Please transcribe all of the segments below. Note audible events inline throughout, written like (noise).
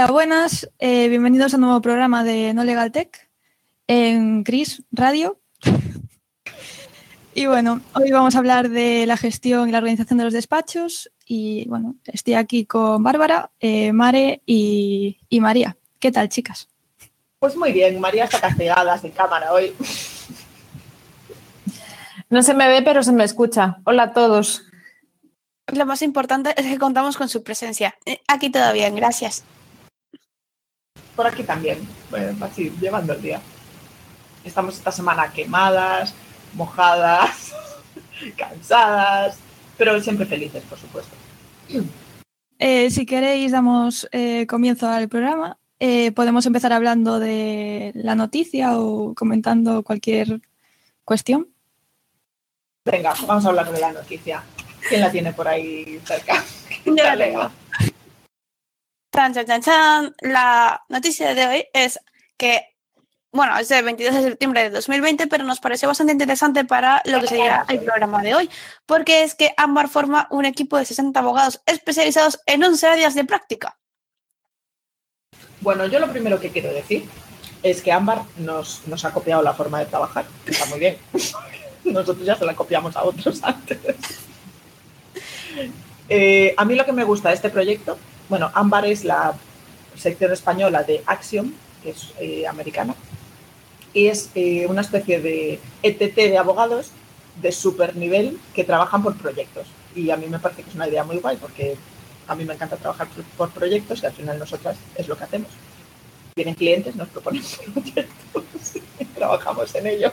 Hola, buenas. Eh, bienvenidos a un nuevo programa de No Legal Tech en Cris Radio. y bueno, hoy vamos a hablar de la gestión y la organización de los despachos. Y bueno, estoy aquí con Bárbara, eh, Mare y, y María. ¿Qué tal, chicas? Pues muy bien, María está castigada sin cámara hoy. No se me ve, pero se me escucha. Hola a todos. Lo más importante es que contamos con su presencia. Eh, Aquí todo bien, gracias. Por aquí también, bueno, así, llevando el día. Estamos esta semana quemadas, mojadas, (laughs) cansadas, pero siempre felices, por supuesto. Eh, si queréis, damos eh, comienzo al programa. Eh, podemos empezar hablando de la noticia o comentando cualquier cuestión. Venga, vamos a hablar de la noticia. ¿Quién la tiene por ahí cerca? (laughs) Yo la tengo. La noticia de hoy es que, bueno, es del 22 de septiembre de 2020, pero nos pareció bastante interesante para lo que sería el programa de hoy, porque es que Ámbar forma un equipo de 60 abogados especializados en 11 áreas de práctica. Bueno, yo lo primero que quiero decir es que Ámbar nos, nos ha copiado la forma de trabajar. Está muy bien. (laughs) Nosotros ya se la copiamos a otros (laughs) antes. Eh, a mí lo que me gusta de este proyecto, bueno, Ámbar es la sección española de Axiom, que es eh, americana, y es eh, una especie de ETT de abogados de super nivel que trabajan por proyectos. Y a mí me parece que es una idea muy guay porque a mí me encanta trabajar por- por proyectos y al final nosotras es lo que hacemos. Vienen clientes, nos proponen (laughs) proyectos y trabajamos en ellos.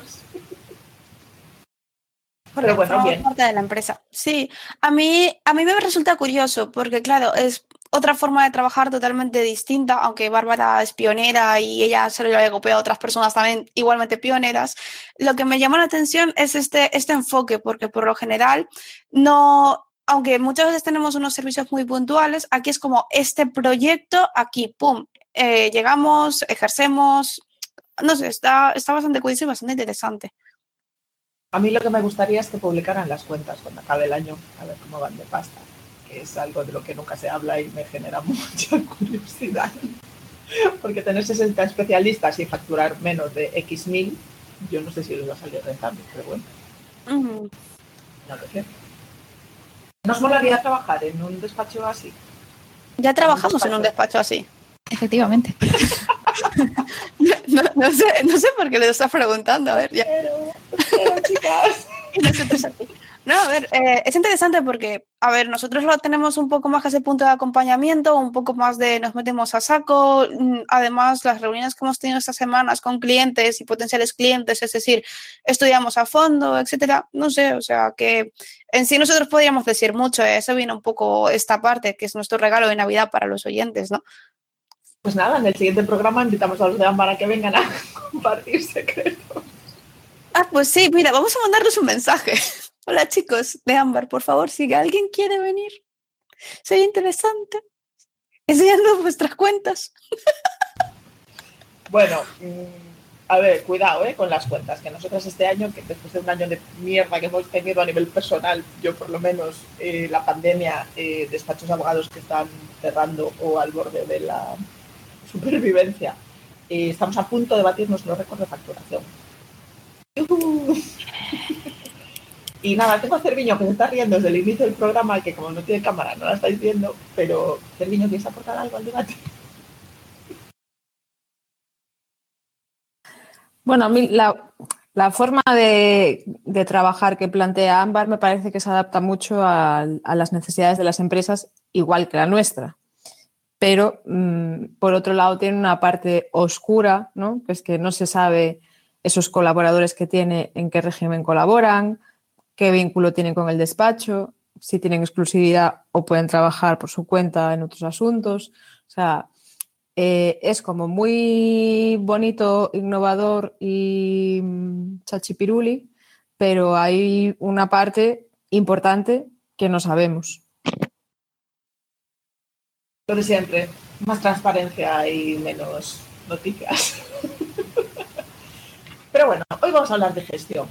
Pero bueno, bien. parte de la empresa. Sí, a mí, a mí me resulta curioso porque, claro, es otra forma de trabajar totalmente distinta, aunque Bárbara es pionera y ella se lo había copiado a otras personas también igualmente pioneras. Lo que me llama la atención es este, este enfoque, porque por lo general no, aunque muchas veces tenemos unos servicios muy puntuales, aquí es como este proyecto, aquí, pum, eh, llegamos, ejercemos, no sé, está, está bastante curioso y bastante interesante. A mí lo que me gustaría es que publicaran las cuentas cuando acabe el año, a ver cómo van de pasta, que es algo de lo que nunca se habla y me genera (laughs) mucha curiosidad. Porque tener 60 especialistas y facturar menos de X mil, yo no sé si les va a salir rentable, pero bueno, no lo sé. ¿Nos molaría trabajar en un despacho así? Ya trabajamos en un despacho así. Efectivamente. (laughs) No, no sé, no sé por qué le estás preguntando. A ver, ya. Pero, pero chicas. (laughs) Y nosotros aquí. No, a ver, eh, es interesante porque, a ver, nosotros lo tenemos un poco más que ese punto de acompañamiento, un poco más de nos metemos a saco. mm, Además, las reuniones que hemos tenido estas semanas con clientes y potenciales clientes, es decir, estudiamos a fondo, etcétera. No sé, o sea, que en sí nosotros podríamos decir mucho. eh, Eso viene un poco esta parte, que es nuestro regalo de Navidad para los oyentes, ¿no? Pues nada, en el siguiente programa invitamos a los de Ámbar a que vengan a (laughs) compartir secretos. Ah, pues sí, mira, vamos a mandarles un mensaje. Hola chicos de Ámbar, por favor, si alguien quiere venir, sería interesante. Enseñando (laughs) vuestras cuentas. Bueno, mm, a ver, cuidado ¿eh? con las cuentas, que nosotros este año, que después de un año de mierda que hemos tenido a nivel personal, yo por lo menos, eh, la pandemia, eh, despachos de abogados que están cerrando o al borde de la supervivencia, eh, estamos a punto de batir nuestro récord de facturación. (laughs) Y nada, tengo a Cerviño que se está riendo desde el inicio del programa, que como no tiene cámara no la estáis viendo, pero Cerviño, ¿quieres aportar algo al debate? Bueno, a mí la, la forma de, de trabajar que plantea Ámbar me parece que se adapta mucho a, a las necesidades de las empresas, igual que la nuestra. Pero, mm, por otro lado, tiene una parte oscura, ¿no? que es que no se sabe esos colaboradores que tiene, en qué régimen colaboran, qué vínculo tienen con el despacho, si tienen exclusividad o pueden trabajar por su cuenta en otros asuntos. O sea, eh, es como muy bonito, innovador y mm, chachipiruli, pero hay una parte importante que no sabemos. Lo de siempre, más transparencia y menos noticias. (laughs) Pero bueno, hoy vamos a hablar de gestión.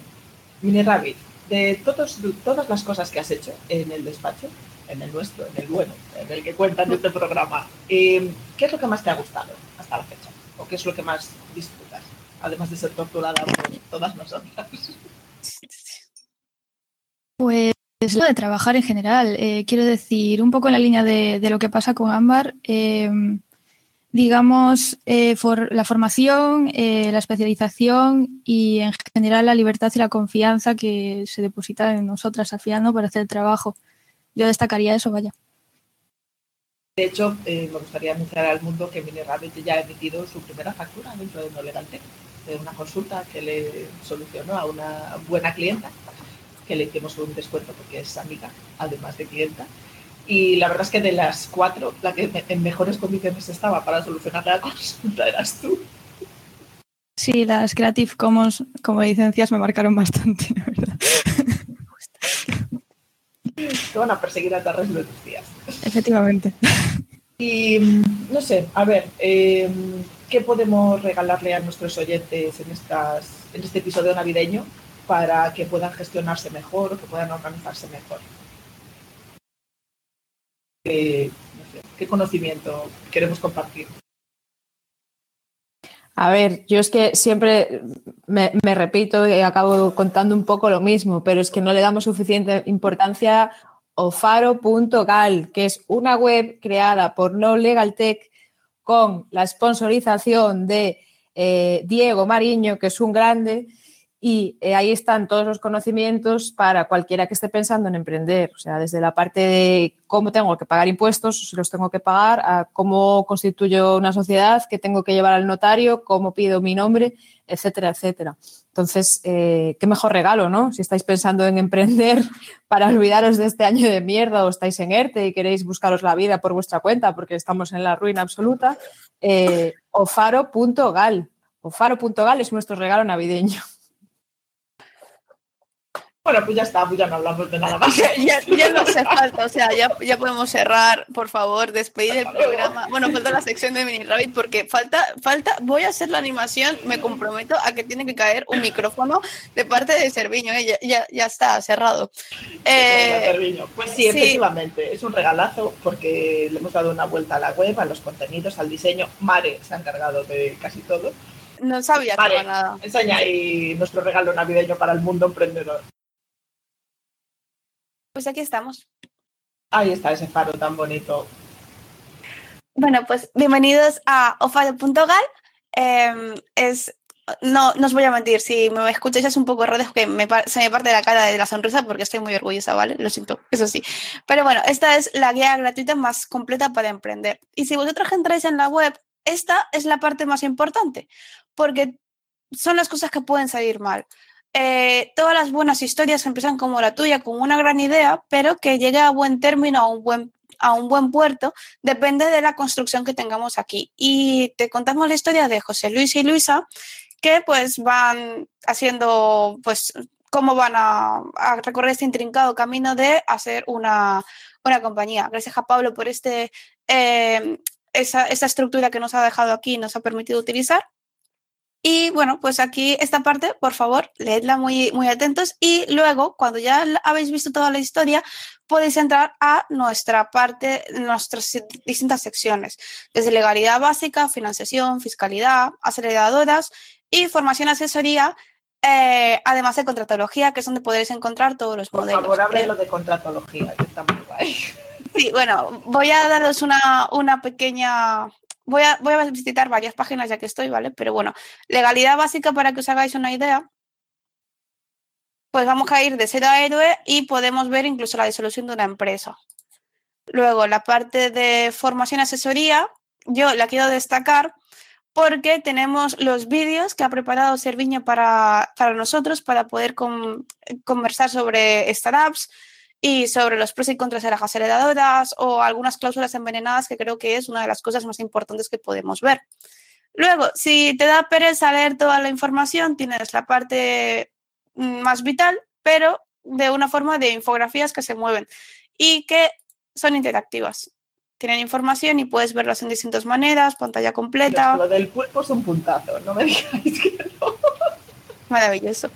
Mini Rabbit, de todos, todas las cosas que has hecho en el despacho, en el nuestro, en el bueno, en el que cuentan este programa. Eh, ¿Qué es lo que más te ha gustado hasta la fecha? ¿O qué es lo que más disfrutas? Además de ser torturada por todas nosotras. Pues lo de trabajar en general. Eh, quiero decir, un poco en la línea de, de lo que pasa con Ámbar. Eh, digamos, eh, for, la formación, eh, la especialización y en general la libertad y la confianza que se deposita en nosotras al final para hacer el trabajo. Yo destacaría eso, vaya. De hecho, eh, me gustaría anunciar al mundo que Mini Rabbit ya ha emitido su primera factura dentro de No Legal Tech, de una consulta que le solucionó a una buena clienta, que le hicimos un descuento porque es amiga, además de clienta. Y la verdad es que de las cuatro, la que en mejores condiciones estaba para solucionar la consulta eras tú. Sí, las Creative Commons como licencias me marcaron bastante, la verdad. (laughs) Te van a perseguir el resto de tus días. Efectivamente. Y no sé, a ver, eh, ¿qué podemos regalarle a nuestros oyentes en, estas, en este episodio navideño para que puedan gestionarse mejor o que puedan organizarse mejor? ¿Qué, no sé, ¿qué conocimiento queremos compartir? A ver, yo es que siempre me, me, repito y acabo contando un poco lo mismo, pero es que no le damos suficiente importancia a faro.gal, que es una web creada por No Legal Tech con la sponsorización de eh, Diego Mariño, que es un grande, y eh, ahí están todos los conocimientos para cualquiera que esté pensando en emprender, o sea, desde la parte de cómo tengo que pagar impuestos, si los tengo que pagar, a cómo constituyo una sociedad, qué tengo que llevar al notario, cómo pido mi nombre, etcétera, etcétera. Entonces, eh, qué mejor regalo, ¿no? Si estáis pensando en emprender (laughs) para olvidaros de este año de mierda o estáis en ERTE y queréis buscaros la vida por vuestra cuenta porque estamos en la ruina absoluta, eh, ofaro.gal. Ofaro.gal es nuestro regalo navideño. Bueno, pues ya está, pues ya no hablamos de nada más. (laughs) ya, ya, no hace (laughs) falta, o sea, ya, ya podemos cerrar, por favor, despedir el programa. Bueno, falta la sección de Mini Rabbit porque falta, falta, voy a hacer la animación, me comprometo a que tiene que caer un micrófono de parte de Cerviño, ¿eh? ya, ya, ya, está cerrado. Eh, pues sí, efectivamente, sí. es un regalazo porque le hemos dado una vuelta a la web, a los contenidos, al diseño. Mare se ha encargado de casi todo. No sabía vale, nada. Enseña ahí nuestro regalo navideño para el mundo emprendedor. Pues aquí estamos. Ahí está ese faro tan bonito. Bueno, pues bienvenidos a ofado.gal. Eh, es, no, no os voy a mentir, si me escucháis es un poco es que me, se me parte la cara de la sonrisa porque estoy muy orgullosa, ¿vale? Lo siento, eso sí. Pero bueno, esta es la guía gratuita más completa para emprender. Y si vosotros entráis en la web, esta es la parte más importante, porque son las cosas que pueden salir mal. Eh, todas las buenas historias empiezan como la tuya, con una gran idea, pero que llegue a buen término, a un buen, a un buen puerto, depende de la construcción que tengamos aquí. Y te contamos la historia de José Luis y Luisa, que pues van haciendo, pues, cómo van a, recorrer este intrincado camino de hacer una, una compañía. Gracias a Pablo por este, eh, esa estructura que nos ha dejado aquí, nos ha permitido utilizar. Y bueno, pues aquí esta parte, por favor, leedla muy, muy atentos y luego, cuando ya habéis visto toda la historia, podéis entrar a nuestra parte, nuestras distintas secciones, desde legalidad básica, financiación, fiscalidad, aceleradoras y formación asesoría, eh, además de contratología, que es donde podréis encontrar todos los por modelos. Por favor, lo de contratología, que está muy guay. Sí, bueno, voy a daros una, una pequeña Voy a, voy a, visitar varias páginas ya que estoy, ¿vale? Pero bueno, legalidad básica para que os hagáis una idea. Pues vamos a ir de cero a héroe y podemos ver incluso la disolución de una empresa. Luego, la parte de formación y asesoría, yo la quiero destacar porque tenemos los vídeos que ha preparado Serviño para, para nosotros para poder con, conversar sobre startups, y sobre los pros y contras de las heredadoras o algunas cláusulas envenenadas que creo que es una de las cosas más importantes que podemos ver. Luego, si te da pereza leer toda la información, tienes la parte más vital, pero de una forma de infografías que se mueven y que son interactivas. Tienen información y puedes verlas en distintas maneras, pantalla completa. Lo del pulpo es un puntazo, no me digáis que no. Maravilloso.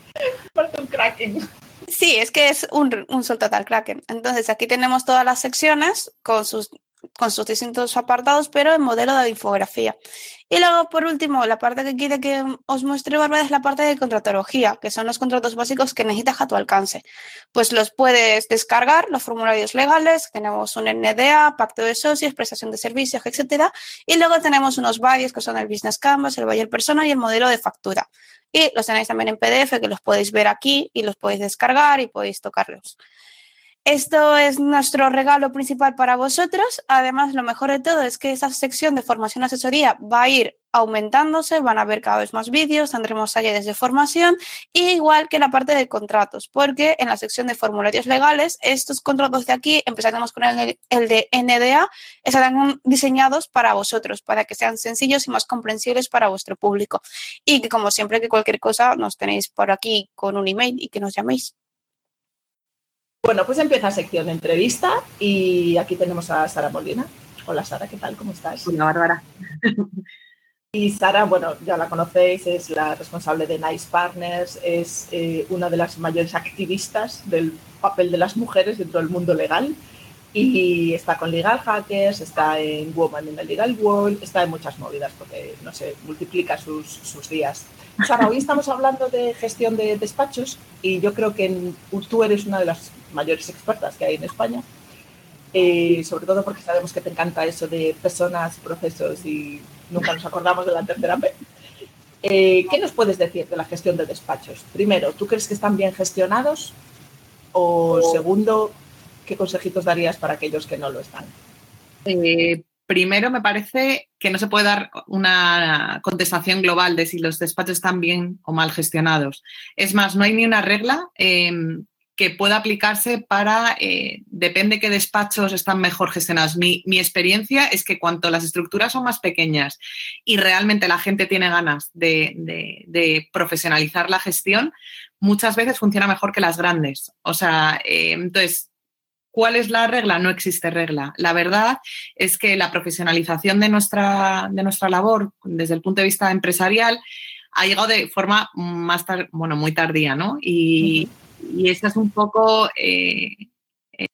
Parece un cracking. Sí, es que es un, un sol total Kraken. Entonces, aquí tenemos todas las secciones con sus, con sus distintos apartados, pero en modelo de infografía. Y luego, por último, la parte que quiere que os muestre Bárbara es la parte de contratología, que son los contratos básicos que necesitas a tu alcance. Pues los puedes descargar, los formularios legales, tenemos un NDA, pacto de socios, prestación de servicios, etcétera. Y luego tenemos unos varios que son el Business Canvas, el Buyer Persona y el modelo de factura. Y los tenéis también en PDF, que los podéis ver aquí y los podéis descargar y podéis tocarlos. Esto es nuestro regalo principal para vosotros. Además, lo mejor de todo es que esa sección de formación asesoría va a ir aumentándose, van a haber cada vez más vídeos, tendremos talleres de formación, igual que la parte de contratos, porque en la sección de formularios legales, estos contratos de aquí, empezaremos con el, el de NDA, estarán diseñados para vosotros, para que sean sencillos y más comprensibles para vuestro público. Y que como siempre, que cualquier cosa nos tenéis por aquí con un email y que nos llaméis. Bueno, pues empieza sección de entrevista y aquí tenemos a Sara Molina. Hola Sara, ¿qué tal? ¿Cómo estás? Hola Bárbara. (laughs) Y Sara, bueno, ya la conocéis, es la responsable de Nice Partners, es eh, una de las mayores activistas del papel de las mujeres dentro del mundo legal y está con Legal Hackers, está en Woman in the Legal World, está en muchas movidas porque, no sé, multiplica sus, sus días. Sara, hoy estamos hablando de gestión de despachos y yo creo que tú eres una de las mayores expertas que hay en España, eh, sobre todo porque sabemos que te encanta eso de personas, procesos y nunca nos acordamos de la tercera vez. Eh, ¿Qué nos puedes decir de la gestión de despachos? Primero, ¿tú crees que están bien gestionados? O segundo, ¿qué consejitos darías para aquellos que no lo están? Eh, primero, me parece que no se puede dar una contestación global de si los despachos están bien o mal gestionados. Es más, no hay ni una regla em, que pueda aplicarse para, eh, depende qué despachos están mejor gestionados. Mi, experiencia es que cuanto las estructuras son más pequeñas y realmente la gente tiene ganas de, profesionalizar la gestión, muchas veces funciona mejor que las grandes. O sea, eh, entonces, ¿Cuál es la regla? No existe regla. La verdad es que la profesionalización de nuestra, de nuestra labor desde el punto de vista empresarial ha llegado de forma más bueno, muy tardía, ¿no? Y, y esta es un poco eh,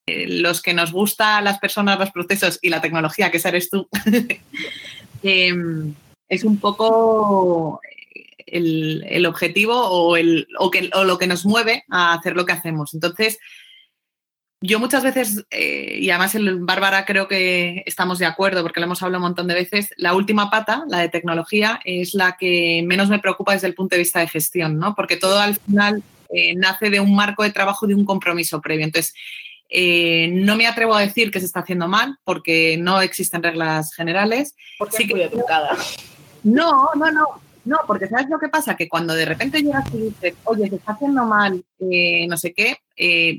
eh, los que nos gusta las personas, los procesos y la tecnología, que eres tú, (laughs) em, es un poco el, objetivo o, el, que, o lo que nos mueve a hacer lo que hacemos. Entonces, yo muchas veces, eh, y además en Bárbara creo que estamos de acuerdo porque lo hemos hablado un montón de veces, la última pata, la de tecnología, es la que menos me preocupa desde el punto de vista de gestión, ¿no? Porque todo al final eh, nace de un marco de trabajo, de un compromiso previo. Entonces, eh, no me atrevo a decir que se está haciendo mal porque no existen reglas generales. Porque sí muy educada. No, no, no. No, porque ¿sabes lo que pasa? Que cuando de repente llegas y dices, oye, se está haciendo mal, eh, no sé qué,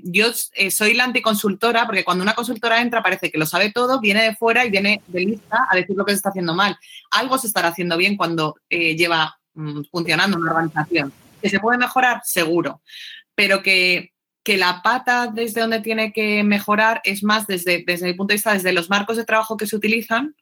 yo soy la anticonsultora, porque cuando una consultora entra parece que lo sabe todo, viene de fuera y viene de lista a decir lo que se está haciendo mal. Algo se estará haciendo bien cuando lleva mm, funcionando una organización. ¿Que se puede mejorar? Seguro. Pero que, la pata desde donde tiene que mejorar es más desde, desde mi punto de vista, desde los marcos de trabajo que se utilizan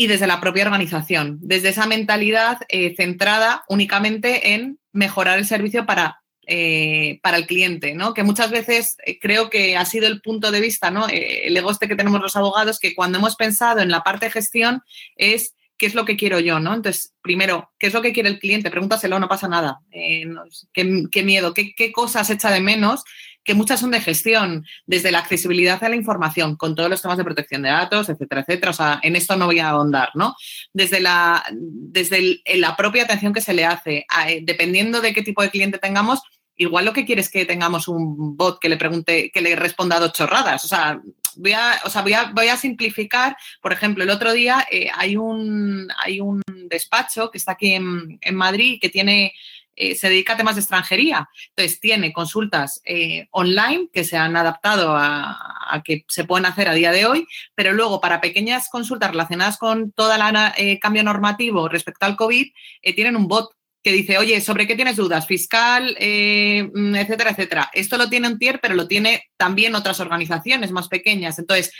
y desde la propia organización, desde esa mentalidad eh, centrada únicamente en mejorar el servicio para, eh, para el cliente, ¿no? Que muchas veces eh, creo que ha sido el punto de vista, ¿no? el ego este que tenemos los abogados, que cuando hemos pensado en la parte de gestión es qué es lo que quiero yo, ¿no? Entonces, primero, ¿qué es lo que quiere el cliente? Pregúntaselo, no pasa nada. Eh, ¿qué, miedo? ¿Qué, cosas echa de menos? Que muchas son de gestión, desde la accesibilidad a la información, con todos los temas de protección de datos, etcétera, etcétera. O sea, en esto no voy a ahondar, ¿no? Desde la, desde la propia atención que se le hace, eh, dependiendo de qué tipo de cliente tengamos, igual lo que quieres es que tengamos un bot que le pregunte, que le responda dos chorradas. O sea, voy a, o sea, voy a, voy a simplificar. Por ejemplo, el otro día eh, hay, un, hay un despacho que está aquí en, Madrid que tiene eh, se dedica a temas de extranjería. Entonces, tiene consultas eh, online que se han adaptado a, a, que se pueden hacer a día de hoy, pero luego para pequeñas consultas relacionadas con todo el cambio normativo respecto al COVID, tienen un bot que dice, oye, ¿sobre qué tienes dudas? Fiscal, eh, mm, etcétera, etcétera. Esto lo tiene un tier, pero lo tiene también otras organizaciones más pequeñas. Entonces,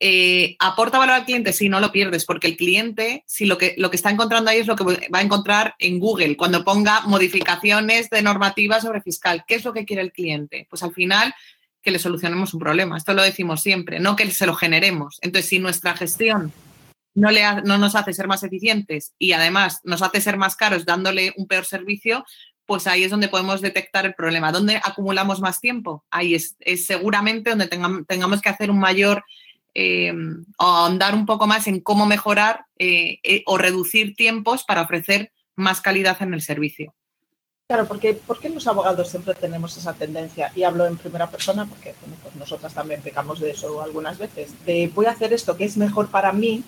eh, ¿aporta valor al cliente? Sí, no lo pierdes, porque el cliente, si lo que, lo que está encontrando ahí es lo que va a encontrar en Google, cuando ponga modificaciones de normativa sobre fiscal. ¿Qué es lo que quiere el cliente? Pues al final que le solucionemos un problema. Esto lo decimos siempre, no que se lo generemos. Entonces, si nuestra gestión no, le no nos hace ser más eficientes y además nos hace ser más caros dándole un peor servicio, pues ahí es donde podemos detectar el problema. ¿Dónde acumulamos más tiempo? Ahí es, seguramente donde tengamos, que hacer un mayor eh, ahondar un poco más en cómo mejorar eh, eh, o reducir tiempos para ofrecer más calidad en el servicio. Claro, porque ¿por qué los abogados siempre tenemos esa tendencia? Y hablo en primera persona porque pues nosotras también pecamos de eso algunas veces. De voy a hacer esto que es mejor para mí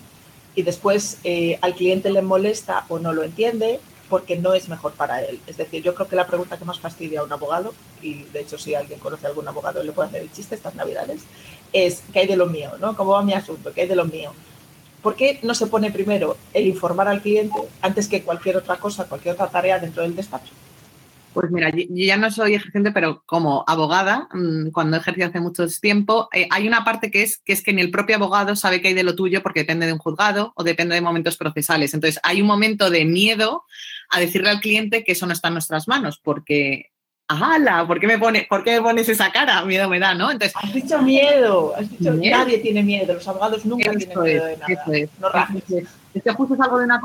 y después eh, al cliente le molesta o no lo entiende porque no es mejor para él. Es decir, yo creo que la pregunta que más fastidia a un abogado, y de hecho si alguien conoce a algún abogado le puede hacer el chiste estas navidades, es ¿qué hay de lo mío? ¿no? ¿Cómo va mi asunto? ¿Qué hay de lo mío? ¿Por qué no se pone primero el informar al cliente antes que cualquier otra cosa, cualquier otra tarea dentro del despacho? Pues mira, yo ya no soy ejerciente, pero como abogada, mm, cuando he ejercido hace mucho tiempo, eh, hay una parte que es, que es que ni el propio abogado sabe qué hay de lo tuyo porque depende de un juzgado o depende de momentos procesales. Entonces, hay un momento de miedo a decirle al cliente que eso no está en nuestras manos, porque ¡Hala! ¿Por qué me, pone, ¿Por qué me pones esa cara? Miedo me da, ¿no? Entonces, has dicho miedo. Has dicho, Nadie tiene miedo. Los abogados nunca tienen miedo de nada. Es, no es que justo salgo de una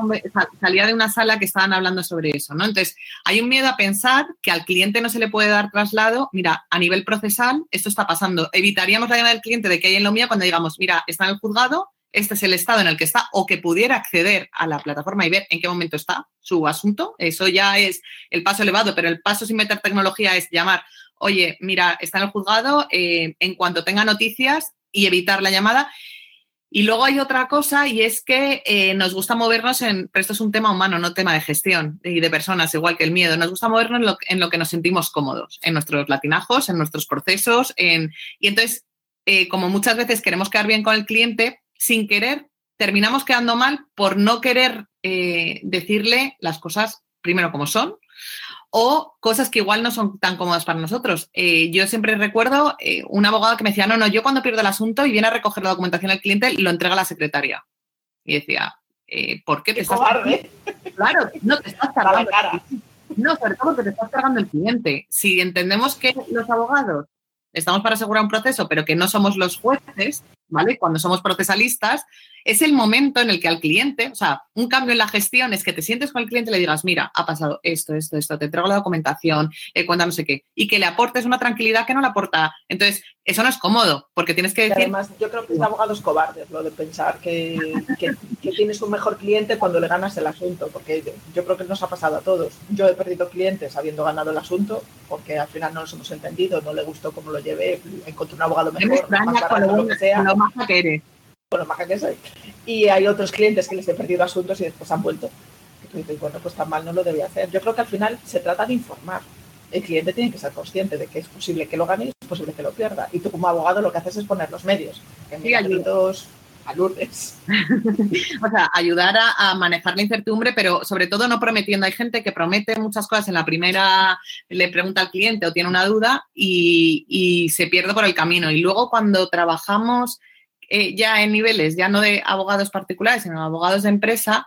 salía de una sala que estaban hablando sobre eso, ¿no? Entonces, hay un miedo a pensar que al cliente no se le puede dar traslado. Mira, a nivel procesal, esto está pasando. Evitaríamos la llamada del cliente de que hay en lo mío cuando digamos, mira, está en el juzgado, este es el estado en el que está, o que pudiera acceder a la plataforma y ver en qué momento está su asunto. Eso ya es el paso elevado, pero el paso sin meter tecnología es llamar, oye, mira, está en el juzgado, eh, en cuanto tenga noticias y evitar la llamada. Y luego hay otra cosa y es que eh, nos gusta movernos en, pero esto es un tema humano, no tema de gestión y de personas, igual que el miedo, nos gusta movernos en lo, que nos sentimos cómodos, en nuestros latinajos, en nuestros procesos. En, y entonces, eh, como muchas veces queremos quedar bien con el cliente, sin querer, terminamos quedando mal por no querer eh, decirle las cosas primero como son o cosas que igual no son tan cómodas para nosotros. Eh, yo siempre recuerdo eh, un abogado que me decía, no, no, yo cuando pierdo el asunto y viene a recoger la documentación al cliente, lo entrega a la secretaria. Y decía, ¿por qué te estás Claro, no te estás cargando. No, sobre todo porque te estás cargando el cliente. Si entendemos que los abogados estamos para asegurar un proceso, pero que no somos los jueces, ¿vale? Cuando somos procesalistas, es el momento en el que al cliente, o sea, un cambio en la gestión es que te sientes con el cliente y le digas, mira, ha pasado esto, esto, esto, te entrego la documentación, eh, cuenta no sé qué, y que le aportes una tranquilidad que no le aporta. Entonces, eso no es cómodo, porque tienes que decir... además, yo creo que es abogados cobardes lo de pensar que, que, tienes un mejor cliente cuando le ganas el asunto, porque yo, creo que nos ha pasado a todos. Yo he perdido clientes habiendo ganado el asunto, porque al final no nos hemos entendido, no le gustó cómo lo llevé, encontré un abogado mejor, más lo que sea. Lo más que eres bueno, maja que soy. Y hay otros clientes que les he perdido asuntos y después han vuelto. Y bueno, pues tan mal no lo debía hacer. Yo creo que al final se trata de informar. El cliente tiene que ser consciente de que es posible que lo gane y es posible que lo pierda. Y tú como abogado lo que haces es poner los medios. Sí, ayudos a Lourdes. (laughs) o sea, ayudar a, manejar la incertidumbre, pero sobre todo no prometiendo. Hay gente que promete muchas cosas en la primera, le pregunta al cliente o tiene una duda y, y se pierde por el camino. Y luego cuando trabajamos eh, ya en niveles, ya no de abogados particulares, sino abogados de empresa,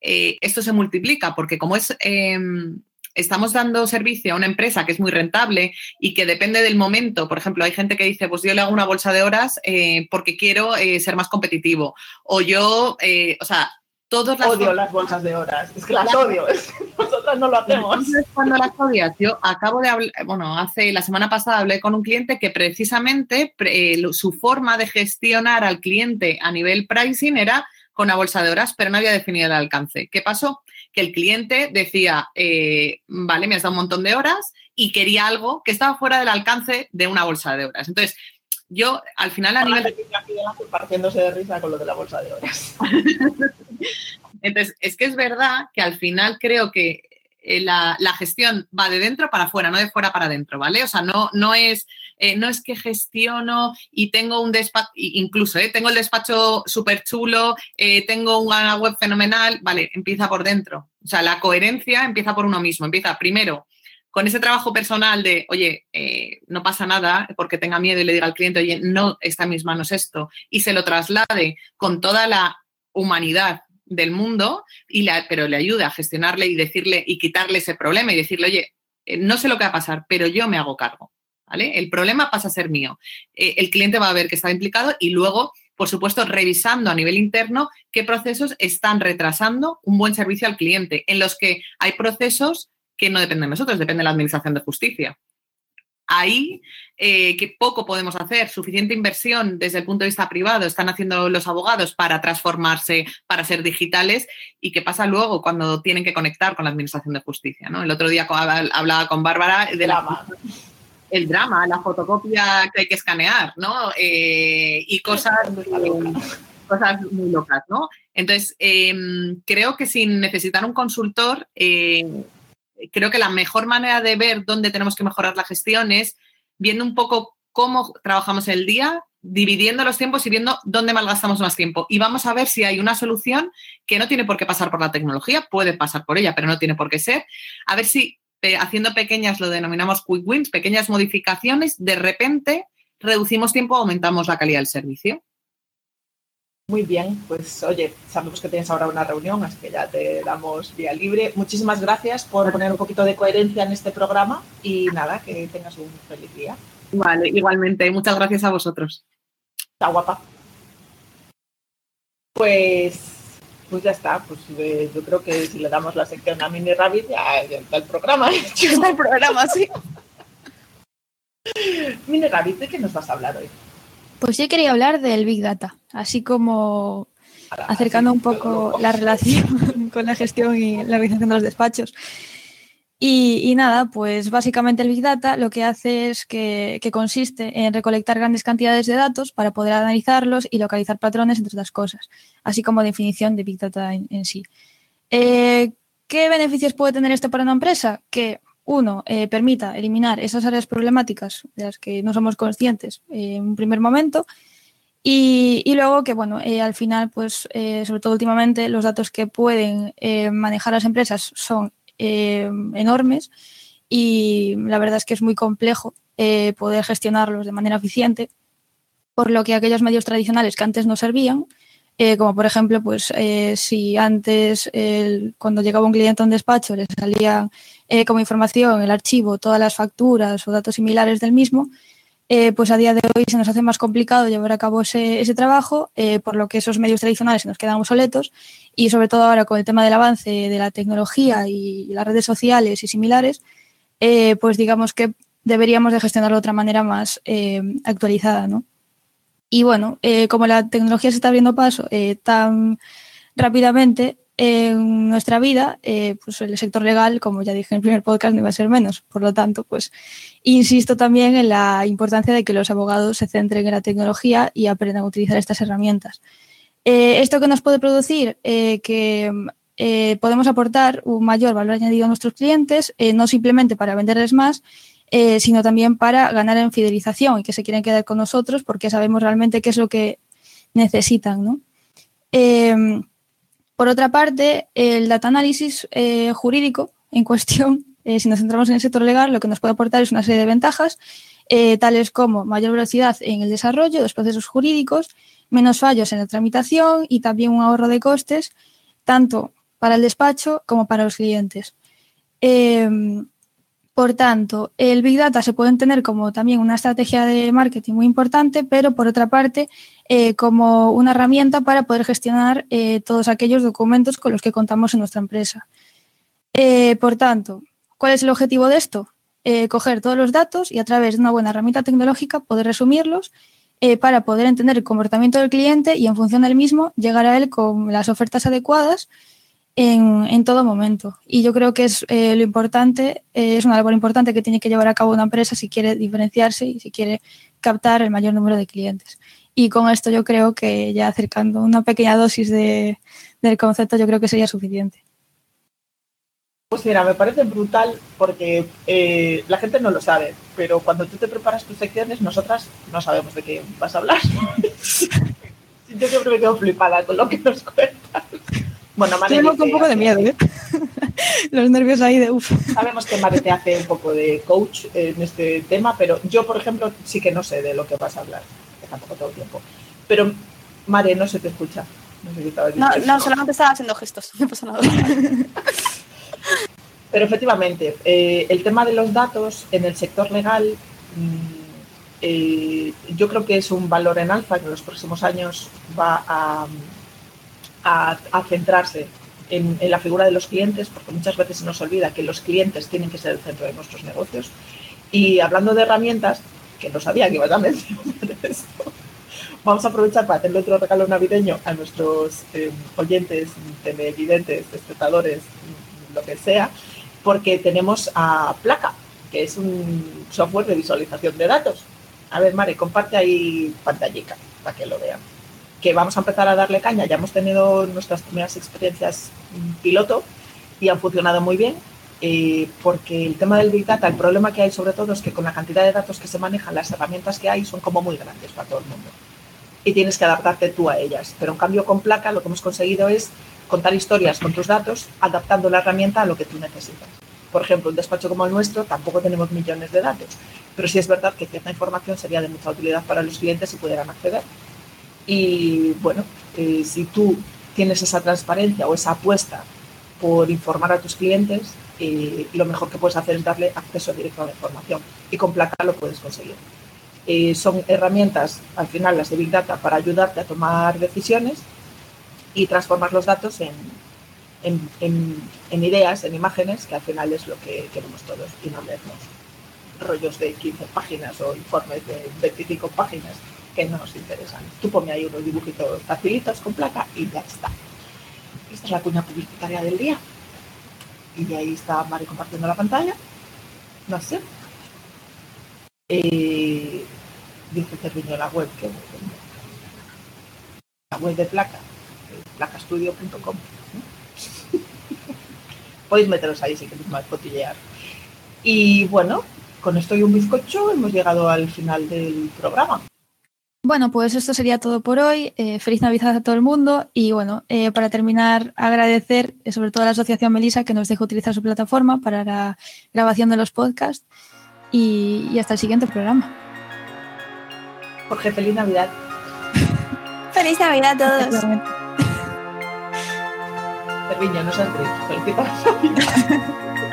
eh, esto se multiplica, porque como es, em, estamos dando servicio a una empresa que es muy rentable y que depende del momento, por ejemplo, hay gente que dice, pues yo le hago una bolsa de horas eh, porque quiero ser más competitivo, o yo, o sea, todos las odio las bolsas de horas, es que las odio, (laughs) nosotros no lo hacemos. Entonces, cuando las odias, yo acabo de hablar, bueno, hace la semana pasada hablé con un cliente que precisamente eh, su forma de gestionar al cliente a nivel pricing era con una bolsa de horas, pero no había definido el alcance. ¿Qué pasó? Que el cliente decía, eh, vale, me has dado un montón de horas y quería algo que estaba fuera del alcance de una bolsa de horas. Entonces, yo al final a nivel... Partiéndose de risa con lo de la bolsa de horas. (laughs) Entonces, es que es verdad que al final creo que eh, la, gestión va de dentro para afuera, no de fuera para adentro, ¿vale? O sea, no, no, es, eh, no es que gestiono y tengo un despacho, incluso, ¿eh? tengo el despacho súper chulo, tengo una web fenomenal, vale, empieza por dentro. O sea, la coherencia empieza por uno mismo, empieza primero con ese trabajo personal de, oye, eh, no pasa nada porque tenga miedo y le diga al cliente, oye, no está en mis manos esto, y se lo traslade con toda la humanidad del mundo, y pero le ayude a gestionarle y decirle y quitarle ese problema y decirle, oye, eh, no sé lo que va a pasar, pero yo me hago cargo. El problema pasa a ser mío. Eh, el cliente va a ver que está implicado y luego, por supuesto, revisando a nivel interno qué procesos están retrasando un buen servicio al cliente, en los que hay procesos que no dependen de nosotros, depende de la Administración de Justicia. Ahí, eh, que poco podemos hacer, suficiente inversión desde el punto de vista privado están haciendo los abogados para transformarse, para ser digitales, y qué pasa luego cuando tienen que conectar con la Administración de Justicia. ¿no? El otro día hablaba con Bárbara de la, el drama, la fotocopia que hay que escanear, ¿no? Eh, y cosas, cosas muy locas, ¿no? Entonces, em, creo que sin necesitar un consultor, eh, creo que la mejor manera de ver dónde tenemos que mejorar la gestión es viendo un poco cómo trabajamos el día, dividiendo los tiempos y viendo dónde malgastamos más tiempo. Y vamos a ver si hay una solución que no tiene por qué pasar por la tecnología, puede pasar por ella, pero no tiene por qué ser. A ver si haciendo pequeñas, lo denominamos quick wins, pequeñas modificaciones, de repente reducimos tiempo, aumentamos la calidad del servicio. Muy bien, pues oye, sabemos que tienes ahora una reunión, así que ya te damos vía libre. Muchísimas gracias por poner un poquito de coherencia en este programa y nada, que tengas un feliz día. Vale, igualmente, muchas gracias a vosotros. Está guapa. Pues pues ya está, pues eh, yo creo que si le damos la sección a Mini Rabbit, ya, está el programa. (laughs) Ya está el programa, sí. Mini Rabbit, ¿de qué nos vas a hablar hoy? Pues yo quería hablar del Big Data, así como acercando un poco la relación (laughs) con la gestión y la organización de los despachos. Y, nada, pues básicamente el Big Data lo que hace es que, consiste en recolectar grandes cantidades de datos para poder analizarlos y localizar patrones, entre otras cosas, así como definición de Big Data en, sí. Eh, ¿Qué beneficios puede tener esto para una empresa? Que uno, eh, permita eliminar esas áreas problemáticas de las que no somos conscientes en un primer momento. Y, luego que, bueno, eh, al final, pues, sobre todo últimamente, los datos que pueden manejar las empresas son eh, enormes y la verdad es que es muy complejo eh, poder gestionarlos de manera eficiente, por lo que aquellos medios tradicionales que antes no servían, eh, como por ejemplo, pues si antes cuando llegaba un cliente a un despacho le salía como información el archivo, todas las facturas o datos similares del mismo, eh, pues a día de hoy se nos hace más complicado llevar a cabo ese, trabajo, eh, por lo que esos medios tradicionales se nos quedan obsoletos y sobre todo ahora con el tema del avance de la tecnología y las redes sociales y similares, eh, pues digamos que deberíamos de gestionarlo de otra manera más actualizada, ¿no? Y bueno, como la tecnología se está abriendo paso tan rápidamente, en nuestra vida, eh, pues el sector legal, como ya dije en el primer podcast, no iba a ser menos. Por lo tanto, pues insisto también en la importancia de que los abogados se centren en la tecnología y aprendan a utilizar estas herramientas. Eh, ¿Esto que nos puede producir? Eh, que podemos aportar un mayor valor añadido a nuestros clientes, no simplemente para venderles más, sino también para ganar en fidelización y que se quieren quedar con nosotros porque sabemos realmente qué es lo que necesitan. ¿no? Por otra parte, el data análisis eh, jurídico en cuestión, (laughs) eh, si nos centramos en el sector legal, lo que nos puede aportar es una serie de ventajas, eh, tales como mayor velocidad en el desarrollo de los procesos jurídicos, menos fallos en la tramitación y también un ahorro de costes, tanto para el despacho como para los clientes. Por tanto, el Big Data se puede entender como también una estrategia de marketing muy importante, pero por otra parte, eh, como una herramienta para poder gestionar eh, todos aquellos documentos con los que contamos en nuestra empresa. Eh, por tanto, ¿cuál es el objetivo de esto? coger todos los datos y a través de una buena herramienta tecnológica poder resumirlos para poder entender el comportamiento del cliente y en función del mismo llegar a él con las ofertas adecuadas en, todo momento. Y yo creo que es eh, lo importante, eh, es una labor importante que tiene que llevar a cabo una empresa si quiere diferenciarse y si quiere captar el mayor número de clientes. Y con esto yo creo que ya acercando una pequeña dosis de, del concepto, yo creo que sería suficiente. Pues mira, me parece brutal porque eh, la gente no lo sabe, pero cuando tú te preparas tus secciones, nosotras no sabemos de qué vas a hablar. (laughs) yo siempre me quedo flipada con lo que nos cuentas. Bueno, Tengo un poco de miedo, ¿eh? (laughs) Los nervios ahí de uff. Sabemos que Mare te hace un poco de coach en este tema, pero yo, por ejemplo, sí que no sé de lo que vas a hablar, que tampoco todo el tiempo. Pero, Mare, no se te escucha. No, sé qué estabas No, solamente estaba haciendo gestos, (laughs) no pasa nada. (laughs) Pero efectivamente, eh, el tema de los datos en el sector legal, mm, eh, yo creo que es un valor en alza que en los próximos años va a, a- centrarse en, la figura de los clientes, porque muchas veces se nos olvida que los clientes tienen que ser el centro de nuestros negocios. Y hablando de herramientas, que no sabía que ibas a mencionar (laughs) esto, vamos a aprovechar para hacerle otro regalo navideño a nuestros eh, oyentes, televidentes, espectadores, lo que sea, porque tenemos a Placa, que es un software de visualización de datos. A ver, Mare, comparte ahí pantallica para que lo vean. Que vamos a empezar a darle caña. Ya hemos tenido nuestras primeras experiencias piloto y han funcionado muy bien. eh, porque el tema del Big Data, el problema que hay sobre todo es que con la cantidad de datos que se manejan, las herramientas que hay son como muy grandes para todo el mundo. Y tienes que adaptarte tú a ellas. Pero en cambio con Placa lo que hemos conseguido es contar historias con tus datos, adaptando la herramienta a lo que tú necesitas. Por ejemplo, un despacho como el nuestro tampoco tenemos millones de datos, pero sí es verdad que cierta información sería de mucha utilidad para los clientes si pudieran acceder. Y bueno, eh, si tú tienes esa transparencia o esa apuesta por informar a tus clientes, eh, lo mejor que puedes hacer es darle acceso directo a la información y con Placa lo puedes conseguir. Eh, son herramientas, al final las de Big Data, para ayudarte a tomar decisiones y transformar los datos en, en, en- en ideas, en imágenes, que al final es lo que queremos todos y no leernos rollos de 15 páginas o informes de 25 páginas que no nos interesan. Tú ponme ahí unos dibujitos facilitos con placa y ya está. Esta es la cuña publicitaria del día. Y ahí está Mari compartiendo la pantalla. No sé. Eh, dice Cerviño la web. que La web de placa. eh, placastudio.com. Podéis meteros ahí si queréis más cotillear. Y bueno, con esto y un bizcocho hemos llegado al final del programa. Bueno, pues esto sería todo por hoy. Eh, feliz Navidad a todo el mundo. Y bueno, eh, para terminar, agradecer eh, sobre todo a la Asociación Melisa que nos deja utilizar su plataforma para la grabación de los podcasts. Y, y hasta el siguiente programa. Jorge, feliz Navidad. (laughs) Feliz Navidad a todos. Cerviño, no seas triste. Felicidades. (laughs)